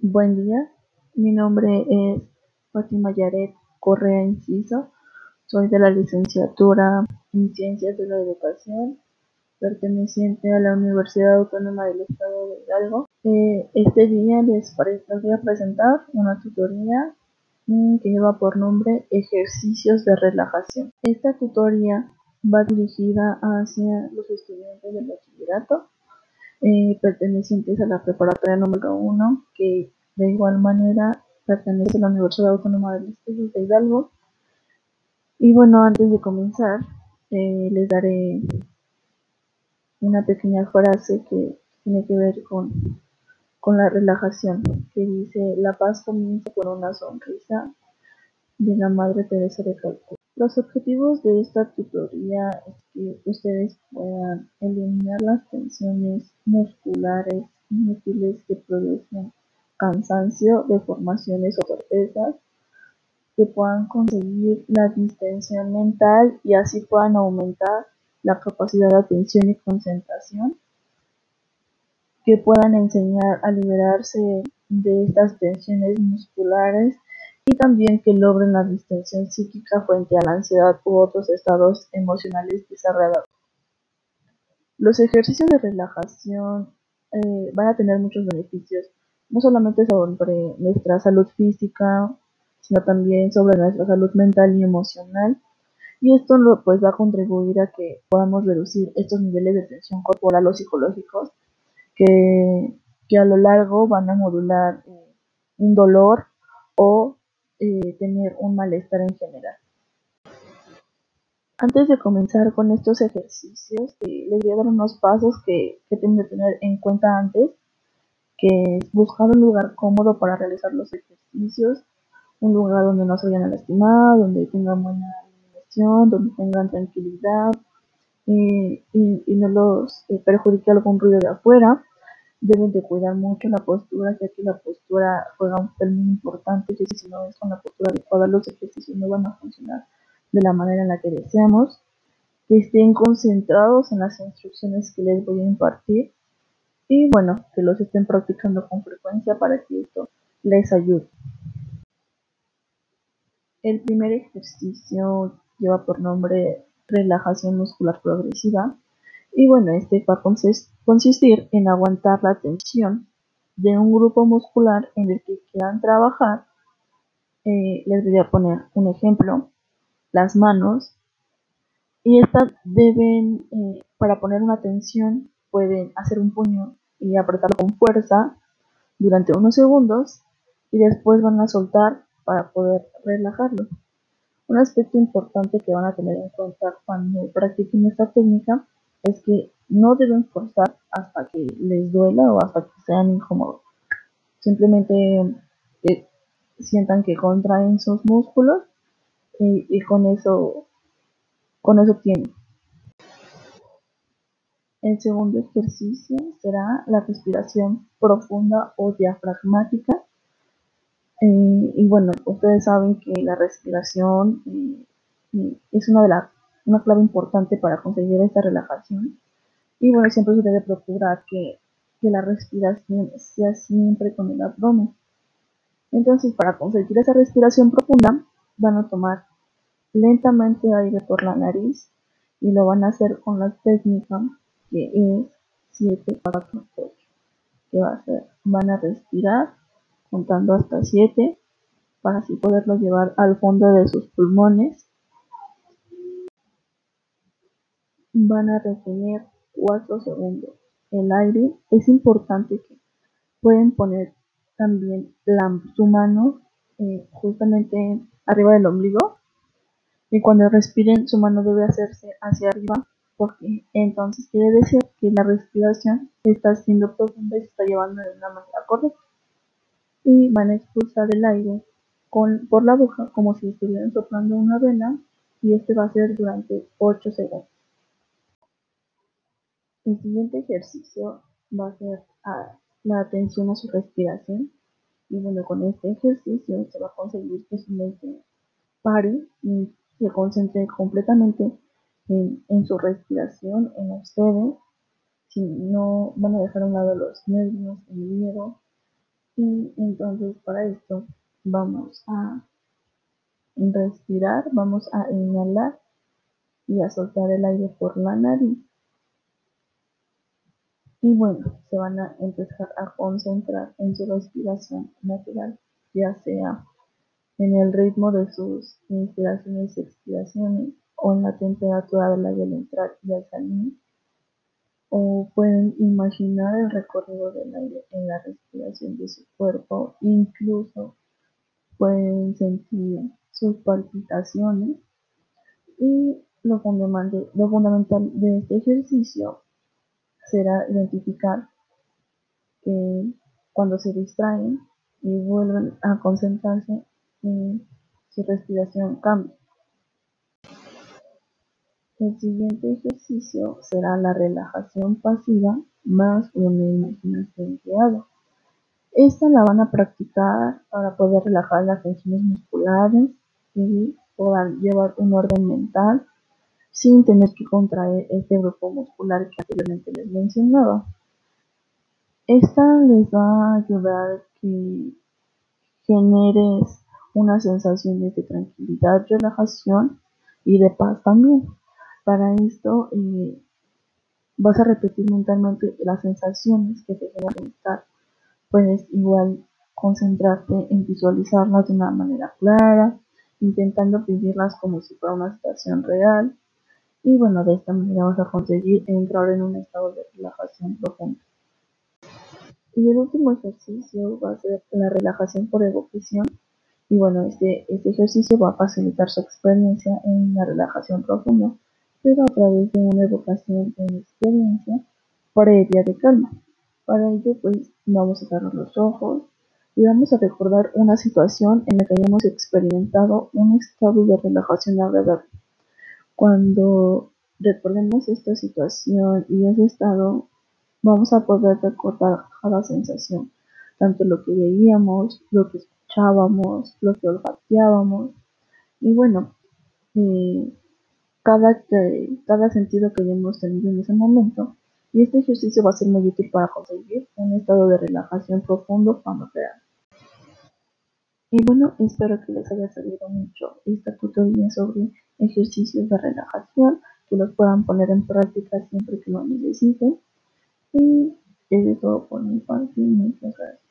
Buen día, mi nombre es Fátima Yaret Correa Inciso, soy de la licenciatura en Ciencias de la Educación, perteneciente a la Universidad Autónoma del Estado de Hidalgo. Eh, este día les, voy a presentar una tutoría mm, que lleva por nombre Ejercicios de Relajación. Esta tutoría va dirigida hacia los estudiantes del bachillerato eh, pertenecientes a la preparatoria número 1, que de igual manera pertenece a la Universidad Autónoma del Estado de Hidalgo. Y bueno, antes de comenzar, eh, les daré una pequeña frase que tiene que ver con, con la relajación, que dice, la paz comienza con una sonrisa de la Madre Teresa de Calcuta. Los objetivos de esta tutoría es que ustedes puedan eliminar las tensiones musculares inútiles que producen cansancio, deformaciones o torpezas, que puedan conseguir la distensión mental y así puedan aumentar la capacidad de atención y concentración, que puedan enseñar a liberarse de estas tensiones musculares y también que logren la distensión psíquica frente a la ansiedad u otros estados emocionales desarrollados. Los ejercicios de relajación eh, van a tener muchos beneficios, no solamente sobre nuestra salud física, sino también sobre nuestra salud mental y emocional. Y esto pues va a contribuir a que podamos reducir estos niveles de tensión corporal o psicológicos que, a lo largo van a modular eh, un dolor o eh, tener un malestar en general. Antes de comenzar con estos ejercicios, eh, les voy a dar unos pasos que, que tienen que tener en cuenta antes, que es buscar un lugar cómodo para realizar los ejercicios, un lugar donde no se vayan a lastimar, donde tengan buena iluminación, donde tengan tranquilidad eh, y, no los perjudique algún ruido de afuera. Deben de cuidar mucho la postura, ya que la postura juega un papel muy importante, y si no es con la postura adecuada los ejercicios no van a funcionar de la manera en la que deseamos, que estén concentrados en las instrucciones que les voy a impartir y bueno, que los estén practicando con frecuencia para que esto les ayude. El primer ejercicio lleva por nombre relajación muscular progresiva y bueno, este va a consistir en aguantar la tensión de un grupo muscular en el que quieran trabajar. Eh, les voy a poner un ejemplo, las manos. Y estas deben, eh, para poner una tensión, pueden hacer un puño y apretarlo con fuerza durante unos segundos y después van a soltar para poder relajarlo. Un aspecto importante que van a tener en cuenta cuando practiquen esta técnica es que no deben forzar hasta que les duela o hasta que sean incómodos. Simplemente eh, sientan que contraen sus músculos y, con eso con eso tienen. El segundo ejercicio será la respiración profunda o diafragmática. Eh, y bueno, ustedes saben que la respiración eh, es una de las una clave importante para conseguir esta relajación. Y bueno, siempre se debe procurar que, la respiración sea siempre con el abdomen. Entonces, para conseguir esa respiración profunda, van a tomar lentamente aire por la nariz y lo van a hacer con la técnica que es 7, 4, 8. Que va a ser, van a respirar contando hasta 7 para así poderlo llevar al fondo de sus pulmones van a retener 4 segundos el aire. Es importante que pueden poner también la, su mano eh, justamente arriba del ombligo y cuando respiren su mano debe hacerse hacia arriba porque entonces quiere decir que la respiración está siendo profunda y se está llevando de una manera correcta y van a expulsar el aire con, por la boca como si estuvieran soplando una vela y este va a ser durante 8 segundos. El siguiente ejercicio va a ser la atención a su respiración. Y bueno, con este ejercicio se va a conseguir que su mente pare y se concentre completamente en, su respiración, en ustedes. Si no van a dejar a un lado los nervios, el miedo Y entonces para esto vamos a respirar, vamos a inhalar y a soltar el aire por la nariz. Y bueno, se van a empezar a concentrar en su respiración natural, ya sea en el ritmo de sus inspiraciones y expiraciones o en la temperatura del aire al entrar y al salir o pueden imaginar el recorrido del aire en la respiración de su cuerpo, incluso pueden sentir sus palpitaciones. Y lo fundamental, lo fundamental de este ejercicio será identificar que cuando se distraen y vuelven a concentrarse su respiración cambia. El siguiente ejercicio será la relajación pasiva más una imaginación guiada. Esta la van a practicar para poder relajar las tensiones musculares y puedan llevar un orden mental sin tener que contraer este grupo muscular que anteriormente les mencionaba. Esta les va a ayudar a que generes una sensación de tranquilidad, relajación y de paz también. Para esto eh, vas a repetir mentalmente las sensaciones que te generan estar. Puedes igual concentrarte en visualizarlas de una manera clara, intentando vivirlas como si fuera una situación real. Y bueno, de esta manera vas a conseguir entrar en un estado de relajación profunda. Y el último ejercicio va a ser la relajación por evocación. Y bueno, este, este ejercicio va a facilitar su experiencia en la relajación profunda pero a través de una evocación en experiencia previa de calma. Para ello, pues vamos a cerrar los ojos y vamos a recordar una situación en la que hayamos experimentado un estado de relajación agradable. Cuando recordemos esta situación y ese estado, vamos a poder recordar cada sensación, tanto lo que veíamos, lo que escuchábamos, lo que olfateábamos. Y bueno, eh, cada, cada sentido que hayamos tenido en ese momento y este ejercicio va a ser muy útil para conseguir un estado de relajación profundo cuando crean. Y bueno, espero que les haya servido mucho esta tutoría sobre ejercicios de relajación, que los puedan poner en práctica siempre que lo necesiten. Y es todo por mi parte. Muchas gracias.